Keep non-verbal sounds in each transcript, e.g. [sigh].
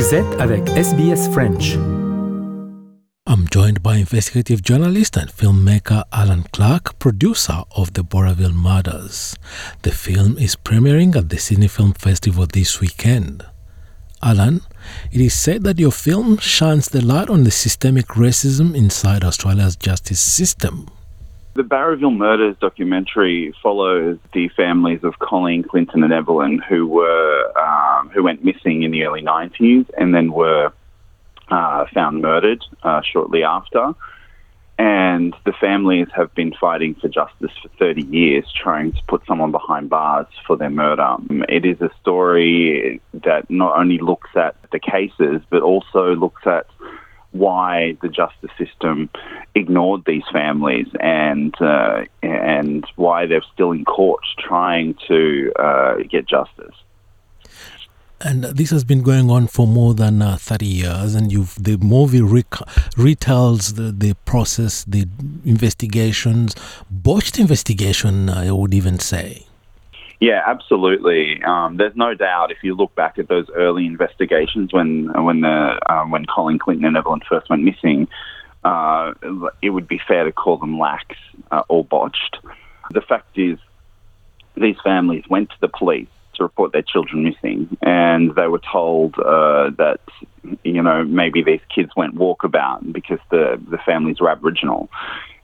Vous êtes avec SBS French. I'm joined by investigative journalist and filmmaker Allan Clarke, producer of The Bowraville Murders. The film is premiering at the Sydney Film Festival this weekend. Alan, it is said that your film shines the light on the systemic racism inside Australia's justice system. The Bowraville Murders documentary follows the families of Colleen, Clinton, and Evelyn, who were um, who went missing in the early '90s and then were uh, found murdered uh, shortly after. And the families have been fighting for justice for 30 years, trying to put someone behind bars for their murder. It is a story that not only looks at the cases, but also looks at why the justice system ignored these families and uh, and why they're still in court trying to uh, get justice. And this has been going on for more than uh, 30 years, and you've the movie rec- retells the, the process, the investigations, botched investigation, I would even say. Yeah, absolutely. Um, there's no doubt if you look back at those early investigations when when the um, when Colleen Clinton and Evelyn first went missing, uh, it would be fair to call them lax uh, or botched. The fact is, these families went to the police to report their children missing, and they were told uh, that you know maybe these kids went walkabout because the the families were Aboriginal,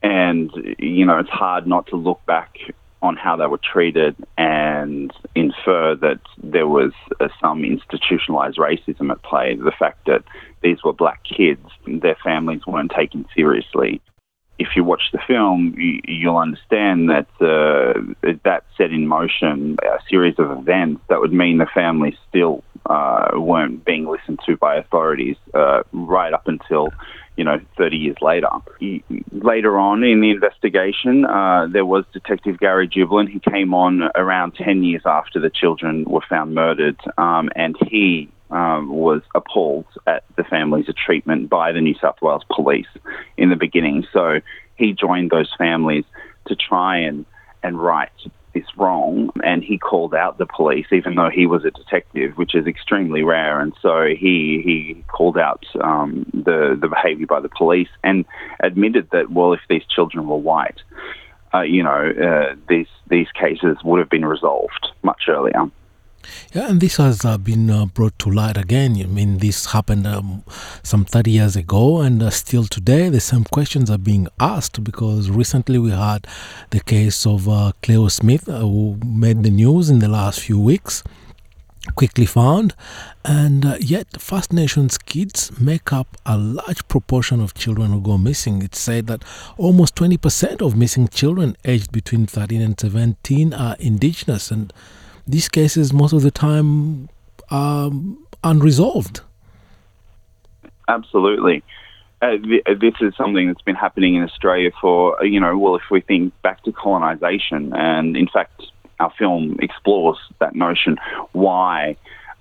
and you know it's hard not to look back on how they were treated and infer that there was uh, some institutionalized racism at play. The fact that these were black kids, their families weren't taken seriously. If you watch the film, you, will understand that uh, that set in motion a series of events that would mean the families still uh, weren't being listened to by authorities uh, right up until you know, 30 years later. He, later on in the investigation, uh, there was Detective Gary Jubelin. He came on around 10 years after the children were found murdered, um, and he um, was appalled at the family's treatment by the New South Wales police in the beginning. So he joined those families to try and, and right this wrong, and he called out the police, even though he was a detective, which is extremely rare. And so he he called out um, the the behaviour by the police and admitted that well, if these children were white, uh, you know, uh, these these cases would have been resolved much earlier. Yeah, and this has uh, been uh, brought to light again. I mean, this happened um, some 30 years ago, and uh, still today, the same questions are being asked because recently we had the case of uh, Cleo Smith, uh, who made the news in the last few weeks, quickly found, and uh, yet First Nations kids make up a large proportion of children who go missing. It's said that almost 20% of missing children aged between 13 and 17 are Indigenous, and these cases most of the time are unresolved. Absolutely. Uh, th- this is something that's been happening in Australia for, you know, well, if we think back to colonisation, and in fact, our film explores that notion why,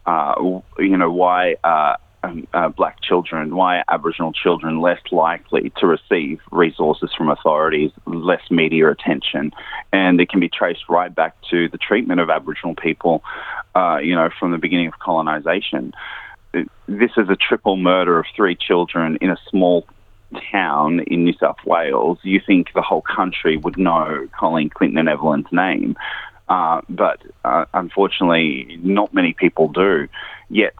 uh, you know, why uh, um, uh, black children, why are Aboriginal children less likely to receive resources from authorities, less media attention, and it can be traced right back to the treatment of Aboriginal people, uh, you know, from the beginning of colonisation. This is a triple murder of three children in a small town in New South Wales. You think the whole country would know Colleen Clinton and Evelyn's name, uh, but uh, unfortunately, not many people do. Yet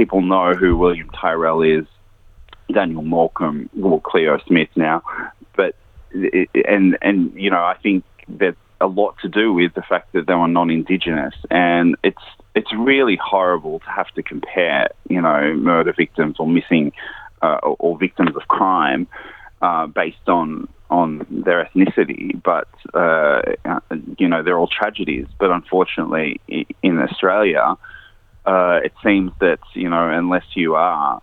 people know who William Tyrrell is, Daniel Morcombe, well, Cleo Smith now, but and and you know I think that a lot to do with the fact that they were non-indigenous, and it's it's really horrible to have to compare you know murder victims or missing uh, or, victims of crime uh, based on on their ethnicity, but uh, you know they're all tragedies. But unfortunately, in Australia uh, it seems that you know unless you are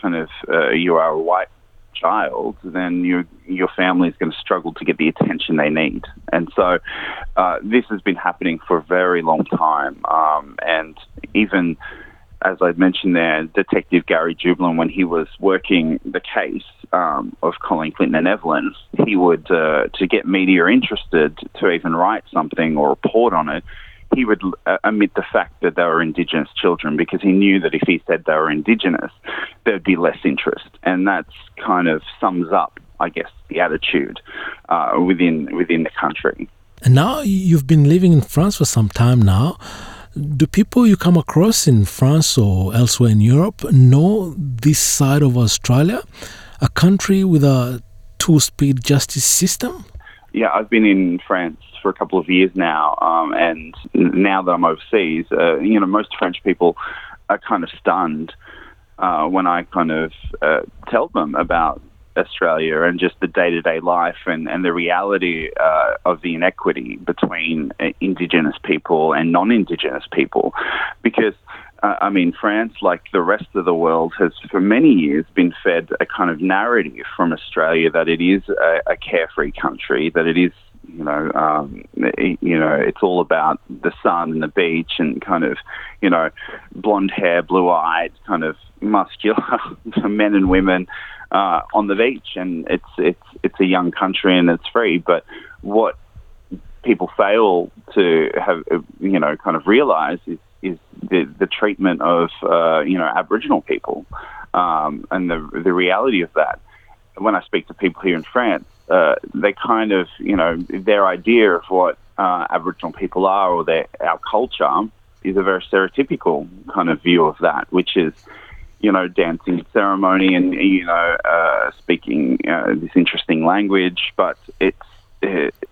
kind of uh, you are a white child, then you, your family is going to struggle to get the attention they need. And so uh, this has been happening for a very long time. Um, and even as I mentioned there, Detective Gary Jubelin, when he was working the case um, of Colin Clinton and Evelyn, he would, uh, to get media interested to even write something or report on it, he would uh, omit the fact that they were Indigenous children because he knew that if he said they were Indigenous, there'd be less interest, and that's kind of sums up, I guess, the attitude uh, within within the country. And now you've been living in France for some time now. Do people you come across in France or elsewhere in Europe know this side of Australia, a country with a two-speed justice system? Yeah, I've been in France for a couple of years now, um, and now that I'm overseas, uh, you know, most French people are kind of stunned uh, when I kind of uh, tell them about Australia and just the day to day life and, and the reality uh, of the inequity between uh, Indigenous people and non Indigenous people. Because, uh, I mean, France, like the rest of the world, has for many years been fed a kind of narrative from Australia that it is a, a carefree country, that it is you know, um, you know, it's all about the sun and the beach and kind of, you know, blonde hair, blue eyed, kind of muscular [laughs] men and women uh, on the beach, and it's it's it's a young country and it's free. But what people fail to have you know kind of realize is is the the treatment of uh, you know Aboriginal people um, and the the reality of that. When I speak to people here in France, uh, they kind of you know their idea of what uh, Aboriginal people are or their our culture is a very stereotypical kind of view of that, which is you know, dancing ceremony and, you know, uh, speaking uh, this interesting language, but it's,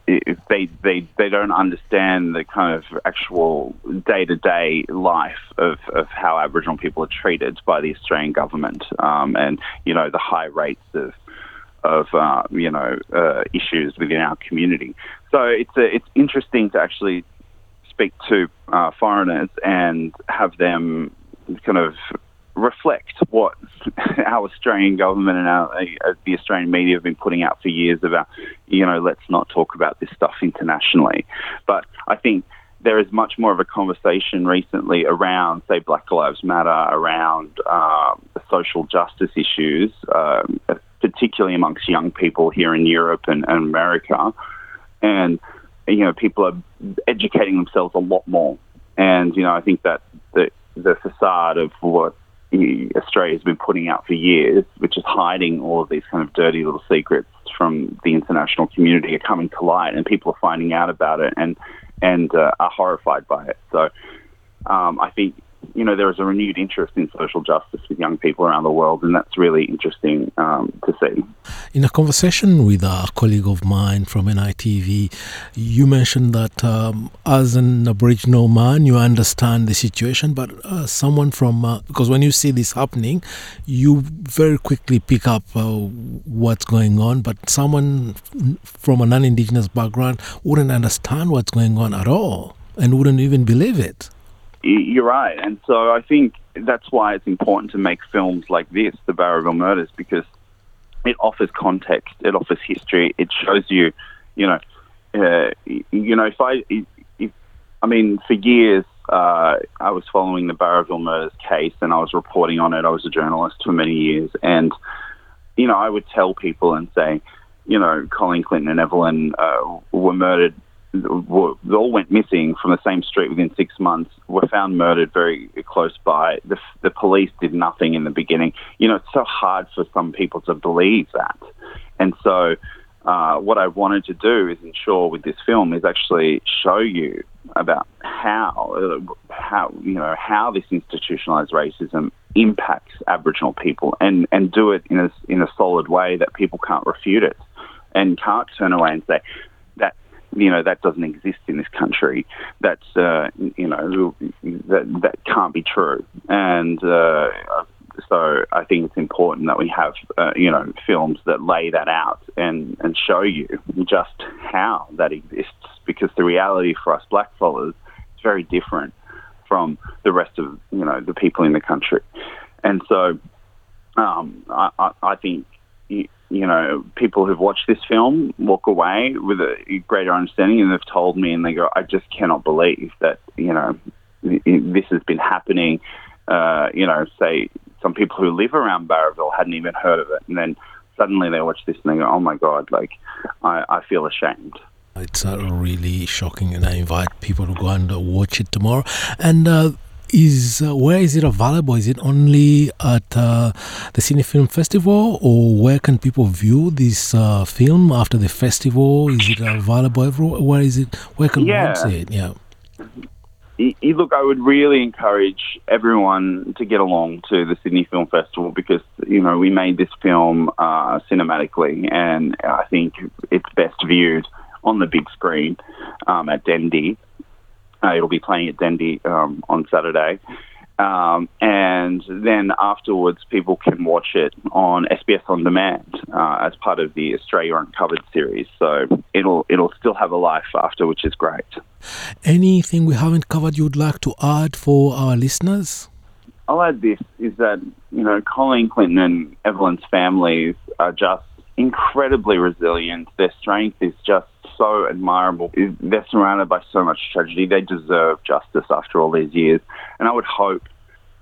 it, they, they, they don't understand the kind of actual day to day life of, of how Aboriginal people are treated by the Australian government um, and, you know, the high rates of, of uh, you know, uh, issues within our community. So it's, a, it's interesting to actually speak to uh, foreigners and have them kind of reflect what [laughs] our Australian government and our, uh, the Australian media have been putting out for years about, you know, let's not talk about this stuff internationally. But I think there is much more of a conversation recently around, say, Black Lives Matter, around um, social justice issues, um, particularly amongst young people here in Europe and, and America. And, you know, people are educating themselves a lot more. And, you know, I think that the, the facade of what Australia's been putting out for years, which is hiding all of these kind of dirty little secrets from the international community, are coming to light, and people are finding out about it and and uh, are horrified by it. So um, I think you know, there is a renewed interest in social justice with young people around the world, and that's really interesting um, to see. In a conversation with a colleague of mine from NITV, you mentioned that um, as an Aboriginal man, you understand the situation, but uh, someone from, uh, because when you see this happening, you very quickly pick up uh, what's going on, but someone from a non Indigenous background wouldn't understand what's going on at all and wouldn't even believe it. You're right, and so I think that's why it's important to make films like this, the Bowraville Murders, because it offers context, it offers history, it shows you, you know, uh, you know, if I, if, I mean, for years uh, I was following the Bowraville Murders case, and I was reporting on it. I was a journalist for many years, and you know, I would tell people and say, you know, Colleen Clinton and Evelyn uh, were murdered they all went missing from the same street within six months, were found murdered very close by. The, the police did nothing in the beginning. You know, it's so hard for some people to believe that. And so, uh, what I wanted to do is ensure with this film is actually show you about how, how you know, how this institutionalized racism impacts Aboriginal people, and and do it in a in a solid way that people can't refute it, and can't turn away and say you know that doesn't exist in this country. That's uh, you know that that can't be true. And uh, so I think it's important that we have uh, you know films that lay that out and and show you just how that exists. Because the reality for us blackfellas is very different from the rest of you know the people in the country. And so um, I, I think you know, people who've watched this film walk away with a greater understanding, and they've told me, and they go, "I just cannot believe that you know this has been happening." Uh, you know, say some people who live around Bowraville hadn't even heard of it, and then suddenly they watch this and they go, "Oh my god!" Like, I, I feel ashamed. It's uh, really shocking, and I invite people to go and uh, watch it tomorrow. And uh, is uh, where is it available? Is it only at uh, the Sydney Film Festival, or where can people view this uh, film after the festival? Is it available everywhere? Where is it? Where can Yeah. one see it? Yeah. Look, I would really encourage everyone to get along to the Sydney Film Festival because you know we made this film uh, cinematically, and I think it's best viewed on the big screen um, at Dendy. Uh, it'll be playing at Dendy um, on Saturday. Um, and then afterwards, people can watch it on SBS On Demand uh, as part of the Australia Uncovered series. So it'll it'll still have a life after, which is great. Anything we haven't covered you'd like to add for our listeners? I'll add this is that, you know, Colleen Clinton and Evelyn's families are just incredibly resilient. Their strength is just so admirable. They're surrounded by so much tragedy. They deserve justice after all these years. And I would hope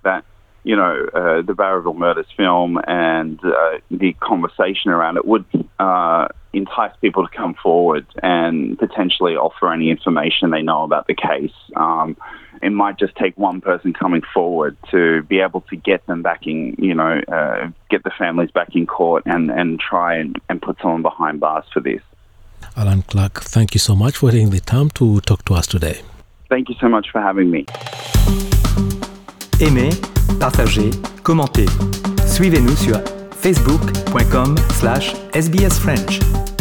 that, you know, uh, the Bowraville Murders film and uh, the conversation around it would uh, entice people to come forward and potentially offer any information they know about the case. Um, it might just take one person coming forward to be able to get them back in, you know, uh, get the families back in court and, and try and, and put someone behind bars for this. Allan Clarke, thank you so much for taking the time to talk to us today. Thank you so much for having me. Aimez, partagez, commentez. Suivez-nous sur facebook.com slash sbsfrench.